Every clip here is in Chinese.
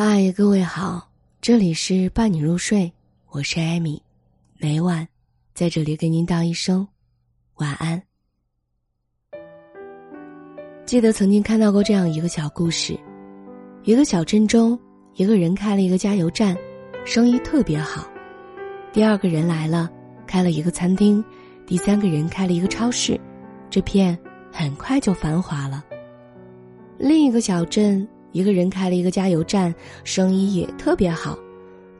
嗨，各位好，这里是伴你入睡，我是艾米，每晚在这里给您道一声晚安。记得曾经看到过这样一个小故事：一个小镇中，一个人开了一个加油站，生意特别好；第二个人来了，开了一个餐厅；第三个人开了一个超市，这片很快就繁华了。另一个小镇。一个人开了一个加油站，生意也特别好。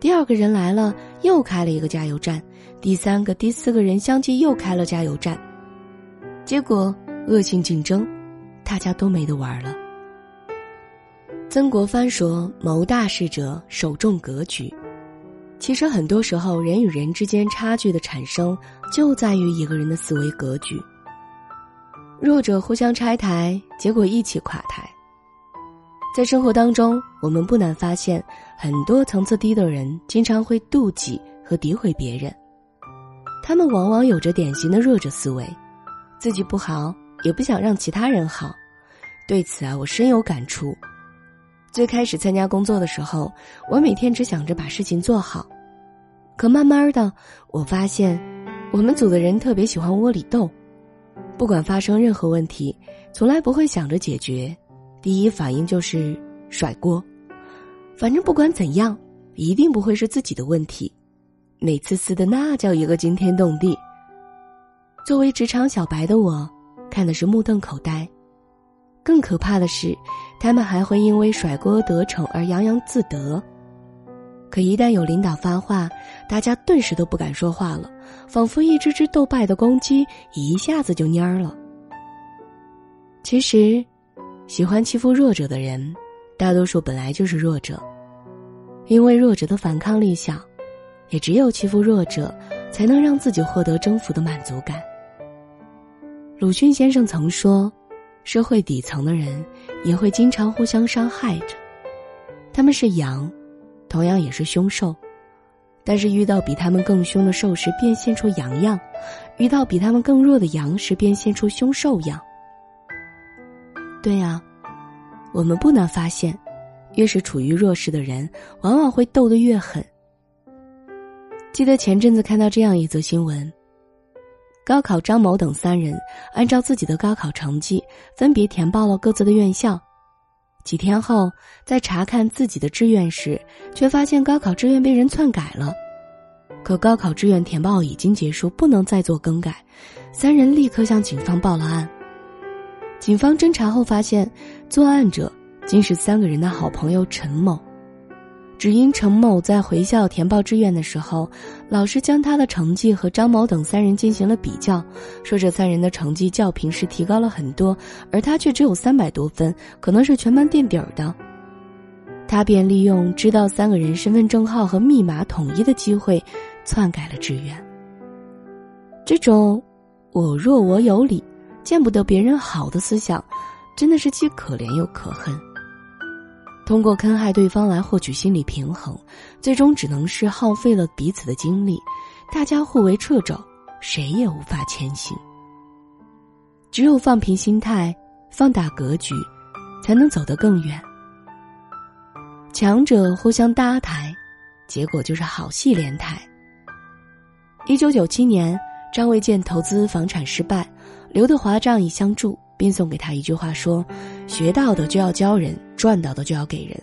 第二个人来了，又开了一个加油站。第三个、第四个人相继又开了加油站。结果恶性竞争，大家都没得玩了。曾国藩说：“谋大事者，首重格局。”其实很多时候，人与人之间差距的产生，就在于一个人的思维格局。弱者互相拆台，结果一起垮台。在生活当中，我们不难发现，很多层次低的人经常会妒忌和诋毁别人。他们往往有着典型的弱者思维，自己不好也不想让其他人好。对此啊，我深有感触。最开始参加工作的时候，我每天只想着把事情做好。可慢慢的，我发现，我们组的人特别喜欢窝里斗，不管发生任何问题，从来不会想着解决。第一反应就是甩锅，反正不管怎样，一定不会是自己的问题。每次撕的那叫一个惊天动地。作为职场小白的我，看的是目瞪口呆。更可怕的是，他们还会因为甩锅得逞而洋洋自得。可一旦有领导发话，大家顿时都不敢说话了，仿佛一只只斗败的公鸡一下子就蔫儿了。其实。喜欢欺负弱者的人，大多数本来就是弱者，因为弱者的反抗力小，也只有欺负弱者，才能让自己获得征服的满足感。鲁迅先生曾说：“社会底层的人也会经常互相伤害着，他们是羊，同样也是凶兽，但是遇到比他们更凶的兽时，便现出羊样；遇到比他们更弱的羊时，便现出凶兽样。”对呀，我们不难发现，越是处于弱势的人，往往会斗得越狠。记得前阵子看到这样一则新闻：高考张某等三人按照自己的高考成绩，分别填报了各自的院校。几天后，在查看自己的志愿时，却发现高考志愿被人篡改了。可高考志愿填报已经结束，不能再做更改。三人立刻向警方报了案。警方侦查后发现，作案者竟是三个人的好朋友陈某。只因陈某在回校填报志愿的时候，老师将他的成绩和张某等三人进行了比较，说这三人的成绩较平时提高了很多，而他却只有三百多分，可能是全班垫底儿的。他便利用知道三个人身份证号和密码统一的机会，篡改了志愿。这种“我弱我有理”。见不得别人好的思想，真的是既可怜又可恨。通过坑害对方来获取心理平衡，最终只能是耗费了彼此的精力，大家互为掣肘，谁也无法前行。只有放平心态，放大格局，才能走得更远。强者互相搭台，结果就是好戏连台。一九九七年，张卫健投资房产失败。刘德华仗义相助，并送给他一句话说：“学到的就要教人，赚到的就要给人。”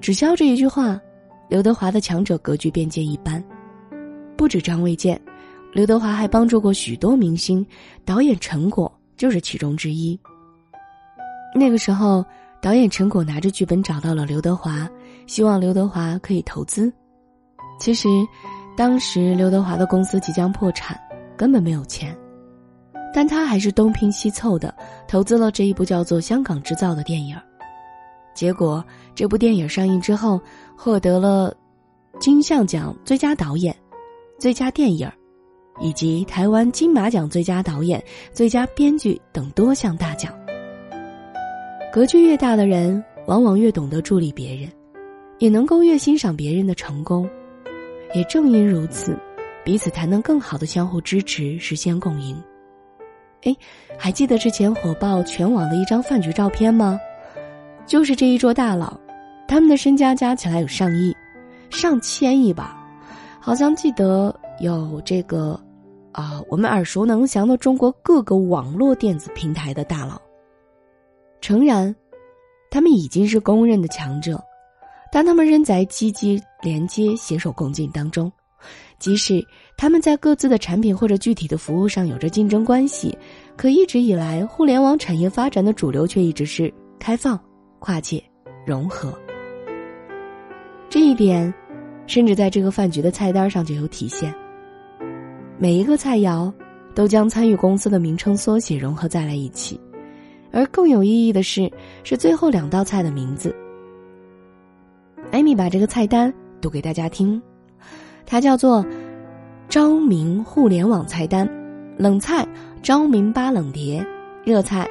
只消这一句话，刘德华的强者格局便见一斑。不止张卫健，刘德华还帮助过许多明星，导演陈果就是其中之一。那个时候，导演陈果拿着剧本找到了刘德华，希望刘德华可以投资。其实，当时刘德华的公司即将破产，根本没有钱。但他还是东拼西凑的投资了这一部叫做《香港制造》的电影，结果这部电影上映之后，获得了金像奖最佳导演、最佳电影，以及台湾金马奖最佳导演、最佳编剧等多项大奖。格局越大的人，往往越懂得助力别人，也能够越欣赏别人的成功。也正因如此，彼此才能更好的相互支持，实现共赢。哎，还记得之前火爆全网的一张饭局照片吗？就是这一桌大佬，他们的身家加起来有上亿、上千亿吧？好像记得有这个，啊，我们耳熟能详的中国各个网络电子平台的大佬。诚然，他们已经是公认的强者，但他们仍在积极连接、携手共进当中。即使他们在各自的产品或者具体的服务上有着竞争关系，可一直以来，互联网产业发展的主流却一直是开放、跨界、融合。这一点，甚至在这个饭局的菜单上就有体现。每一个菜肴都将参与公司的名称缩写融合在了一起，而更有意义的是，是最后两道菜的名字。艾米把这个菜单读给大家听。它叫做“昭明互联网菜单”，冷菜昭明八冷碟，热菜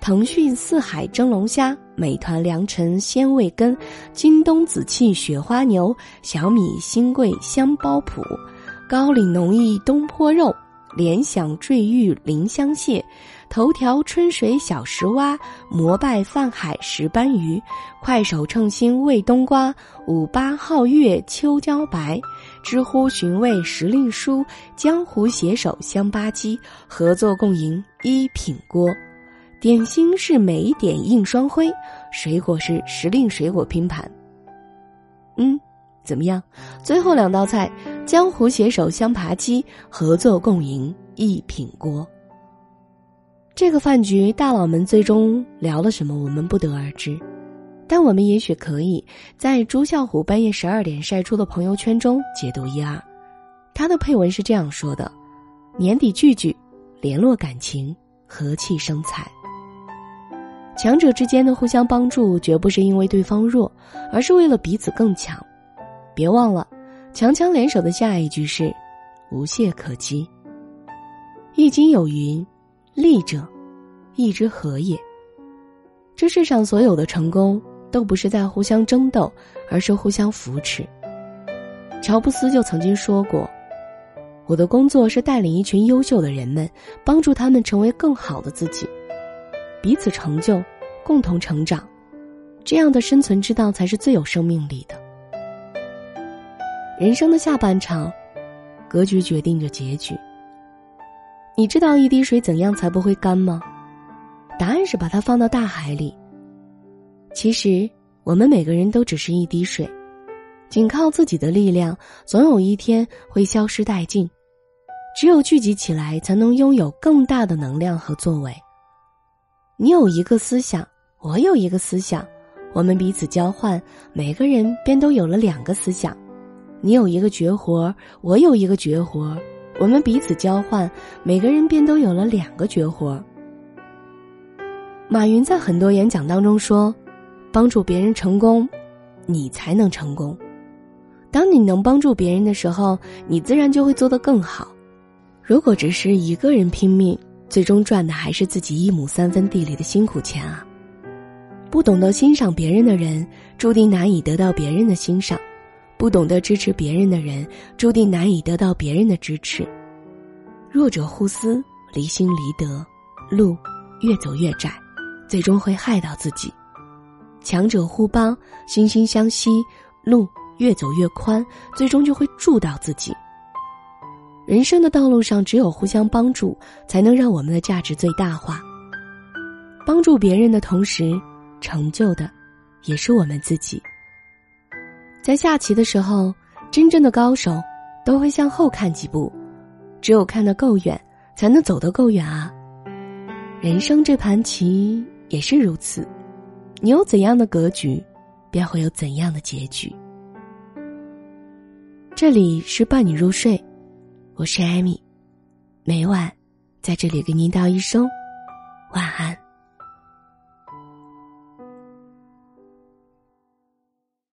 腾讯四海蒸龙虾、美团良辰鲜味根、京东紫气雪花牛、小米新贵香包脯、高岭农艺东坡肉、联想坠玉林香蟹。头条春水小石蛙，摩拜泛海石斑鱼，快手称心味冬瓜，五八皓月秋茭白，知乎寻味时令蔬，江湖携手香吧鸡，合作共赢一品锅，点心是美点映双辉，水果是时令水果拼盘。嗯，怎么样？最后两道菜，江湖携手香扒鸡，合作共赢一品锅。这个饭局，大佬们最终聊了什么，我们不得而知。但我们也许可以在朱啸虎半夜十二点晒出的朋友圈中解读一二。他的配文是这样说的：“年底聚聚，联络感情，和气生财。强者之间的互相帮助，绝不是因为对方弱，而是为了彼此更强。别忘了，强强联手的下一句是‘无懈可击’。易经有云。”利者，义之和也。这世上所有的成功，都不是在互相争斗，而是互相扶持。乔布斯就曾经说过：“我的工作是带领一群优秀的人们，帮助他们成为更好的自己，彼此成就，共同成长。这样的生存之道才是最有生命力的。人生的下半场，格局决定着结局。”你知道一滴水怎样才不会干吗？答案是把它放到大海里。其实我们每个人都只是一滴水，仅靠自己的力量，总有一天会消失殆尽。只有聚集起来，才能拥有更大的能量和作为。你有一个思想，我有一个思想，我们彼此交换，每个人便都有了两个思想。你有一个绝活，我有一个绝活。我们彼此交换，每个人便都有了两个绝活。马云在很多演讲当中说：“帮助别人成功，你才能成功。当你能帮助别人的时候，你自然就会做得更好。如果只是一个人拼命，最终赚的还是自己一亩三分地里的辛苦钱啊！不懂得欣赏别人的人，注定难以得到别人的欣赏。”不懂得支持别人的人，注定难以得到别人的支持。弱者互撕，离心离德，路越走越窄，最终会害到自己；强者互帮，惺惺相惜，路越走越宽，最终就会助到自己。人生的道路上，只有互相帮助，才能让我们的价值最大化。帮助别人的同时，成就的也是我们自己。在下棋的时候，真正的高手都会向后看几步，只有看得够远，才能走得够远啊。人生这盘棋也是如此，你有怎样的格局，便会有怎样的结局。这里是伴你入睡，我是艾米，每晚在这里给您道一声晚安。